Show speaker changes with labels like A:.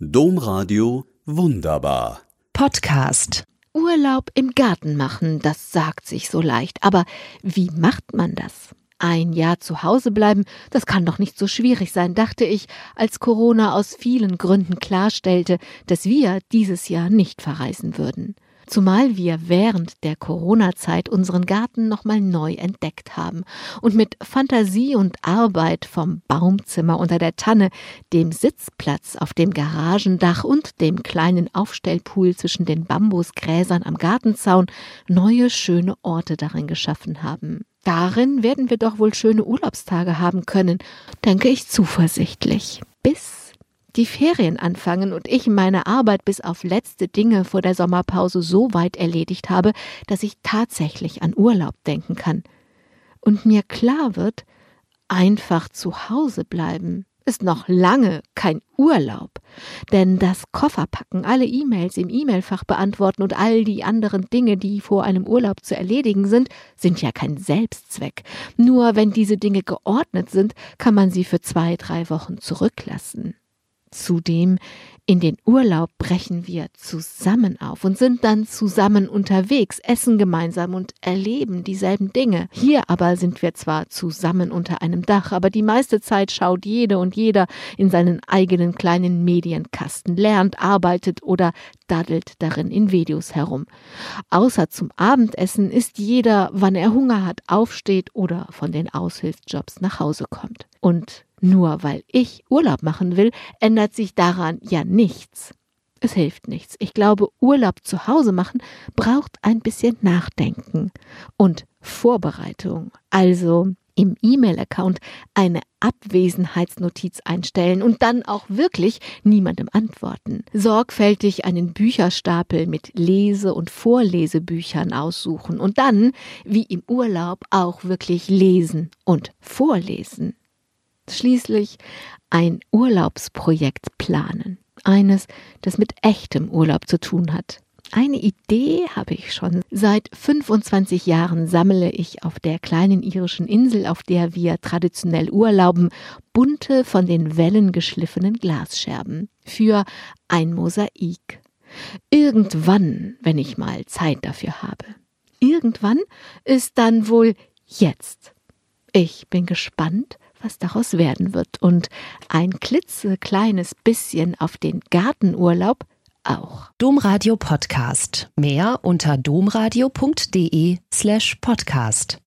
A: Domradio Wunderbar.
B: Podcast.
C: Urlaub im Garten machen, das sagt sich so leicht. Aber wie macht man das? Ein Jahr zu Hause bleiben, das kann doch nicht so schwierig sein, dachte ich, als Corona aus vielen Gründen klarstellte, dass wir dieses Jahr nicht verreisen würden. Zumal wir während der Corona-Zeit unseren Garten nochmal neu entdeckt haben und mit Fantasie und Arbeit vom Baumzimmer unter der Tanne, dem Sitzplatz auf dem Garagendach und dem kleinen Aufstellpool zwischen den Bambusgräsern am Gartenzaun neue schöne Orte darin geschaffen haben. Darin werden wir doch wohl schöne Urlaubstage haben können, denke ich zuversichtlich. Bis die Ferien anfangen und ich meine Arbeit bis auf letzte Dinge vor der Sommerpause so weit erledigt habe, dass ich tatsächlich an Urlaub denken kann. Und mir klar wird, einfach zu Hause bleiben ist noch lange kein Urlaub. Denn das Kofferpacken, alle E-Mails im E-Mail-Fach beantworten und all die anderen Dinge, die vor einem Urlaub zu erledigen sind, sind ja kein Selbstzweck. Nur wenn diese Dinge geordnet sind, kann man sie für zwei, drei Wochen zurücklassen. Zudem in den Urlaub brechen wir zusammen auf und sind dann zusammen unterwegs, essen gemeinsam und erleben dieselben Dinge. Hier aber sind wir zwar zusammen unter einem Dach, aber die meiste Zeit schaut jede und jeder in seinen eigenen kleinen Medienkasten, lernt, arbeitet oder daddelt darin in Videos herum. Außer zum Abendessen ist jeder, wann er Hunger hat, aufsteht oder von den Aushilfsjobs nach Hause kommt. Und nur weil ich Urlaub machen will, ändert sich daran ja nichts. Es hilft nichts. Ich glaube, Urlaub zu Hause machen braucht ein bisschen Nachdenken und Vorbereitung. Also im E-Mail-Account eine Abwesenheitsnotiz einstellen und dann auch wirklich niemandem antworten. Sorgfältig einen Bücherstapel mit Lese- und Vorlesebüchern aussuchen und dann, wie im Urlaub, auch wirklich lesen und vorlesen. Schließlich ein Urlaubsprojekt planen. Eines, das mit echtem Urlaub zu tun hat. Eine Idee habe ich schon. Seit 25 Jahren sammle ich auf der kleinen irischen Insel, auf der wir traditionell urlauben, bunte, von den Wellen geschliffenen Glasscherben für ein Mosaik. Irgendwann, wenn ich mal Zeit dafür habe. Irgendwann ist dann wohl jetzt. Ich bin gespannt, was daraus werden wird und ein klitzekleines bisschen auf den Gartenurlaub auch.
B: Domradio Podcast. Mehr unter domradio.de slash podcast.